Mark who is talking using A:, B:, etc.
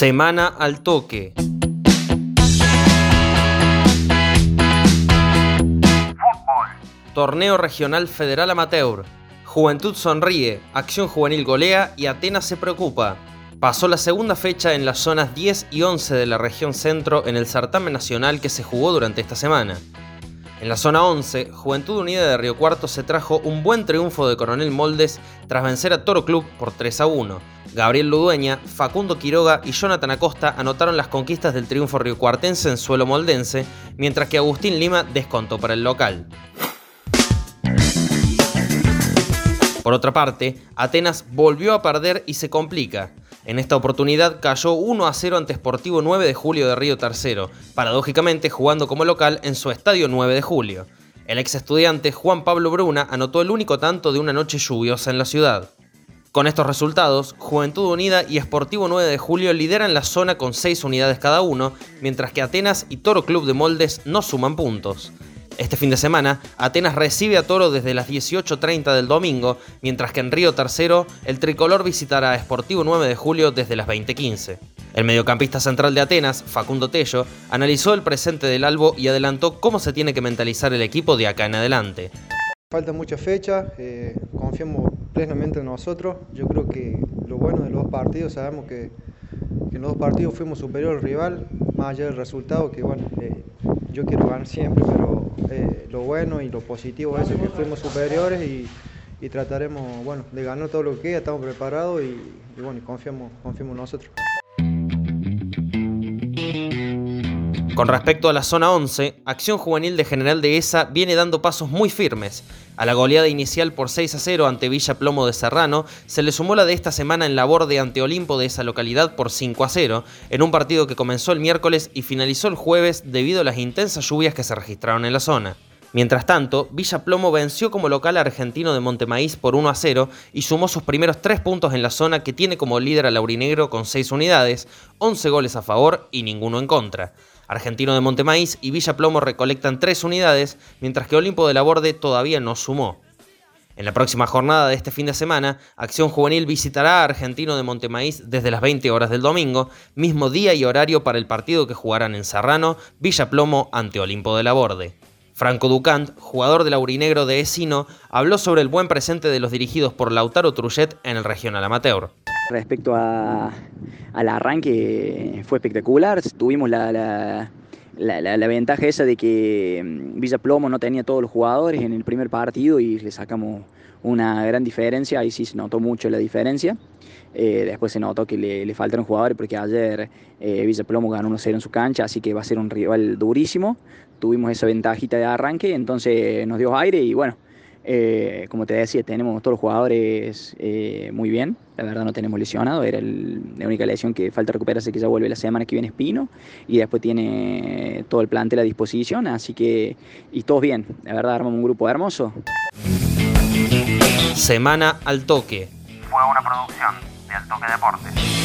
A: Semana al toque. Torneo Regional Federal Amateur. Juventud sonríe, Acción Juvenil golea y Atenas se preocupa. Pasó la segunda fecha en las zonas 10 y 11 de la región centro en el certamen nacional que se jugó durante esta semana. En la zona 11, Juventud Unida de Río Cuarto se trajo un buen triunfo de Coronel Moldes tras vencer a Toro Club por 3 a 1. Gabriel Ludueña, Facundo Quiroga y Jonathan Acosta anotaron las conquistas del triunfo riocuartense en suelo moldense, mientras que Agustín Lima descontó para el local. Por otra parte, Atenas volvió a perder y se complica. En esta oportunidad cayó 1 a 0 ante Sportivo 9 de Julio de Río Tercero, paradójicamente jugando como local en su estadio 9 de Julio. El ex estudiante Juan Pablo Bruna anotó el único tanto de una noche lluviosa en la ciudad. Con estos resultados, Juventud Unida y Sportivo 9 de Julio lideran la zona con 6 unidades cada uno, mientras que Atenas y Toro Club de Moldes no suman puntos. Este fin de semana, Atenas recibe a Toro desde las 18.30 del domingo, mientras que en Río Tercero, el tricolor visitará a Sportivo 9 de julio desde las 20.15. El mediocampista central de Atenas, Facundo Tello, analizó el presente del Albo y adelantó cómo se tiene que mentalizar el equipo de acá en adelante.
B: Falta mucha fecha, eh, confiamos plenamente en nosotros. Yo creo que lo bueno de los dos partidos, sabemos que, en los dos partidos fuimos superior al rival, más allá del resultado, que bueno, eh, yo quiero ganar siempre, pero eh, lo bueno y lo positivo es que fuimos superiores y, trataremos bueno, de ganar todo lo que queda, estamos preparados y, bueno, confiamos, confiamos en nosotros.
A: Con respecto a la zona 11, Acción Juvenil de General de ESA viene dando pasos muy firmes. A la goleada inicial por 6 a 0 ante Villa Plomo de Serrano, se le sumó la de esta semana en labor de ante Olimpo de esa localidad por 5 a 0, en un partido que comenzó el miércoles y finalizó el jueves debido a las intensas lluvias que se registraron en la zona. Mientras tanto, Villa Plomo venció como local argentino de Montemaíz por 1 a 0 y sumó sus primeros 3 puntos en la zona que tiene como líder al Laurinegro con 6 unidades, 11 goles a favor y ninguno en contra. Argentino de Montemaíz y Villa Plomo recolectan tres unidades, mientras que Olimpo de la Borde todavía no sumó. En la próxima jornada de este fin de semana, Acción Juvenil visitará a Argentino de Montemaíz desde las 20 horas del domingo, mismo día y horario para el partido que jugarán en Serrano, Villa Plomo ante Olimpo de la Borde. Franco Ducant, jugador del Aurinegro de Esino, habló sobre el buen presente de los dirigidos por Lautaro Truchet en el regional amateur.
C: Respecto al arranque, fue espectacular. Tuvimos la, ventaja esa de que mm, Villa Plomo no tenía todos los jugadores en el primer partido y le sacamos una gran diferencia. Ahí sí se notó mucho la diferencia. Eh, después se notó que le, faltaron jugadores porque ayer eh, Villa Plomo ganó 1-0 en su cancha, así que va a ser un rival durísimo. Tuvimos esa ventajita de arranque, entonces nos dio aire y bueno, eh, como te decía, tenemos todos los jugadores eh, muy bien. La verdad no tenemos lesionado. Era la única lesión que falta recuperarse que ya vuelve la semana que viene Espino. Y después tiene todo el plantel a disposición. Así que, y todos bien. La verdad armamos un grupo hermoso.
A: Semana al toque.
D: Fue una producción de Al Toque Deportes.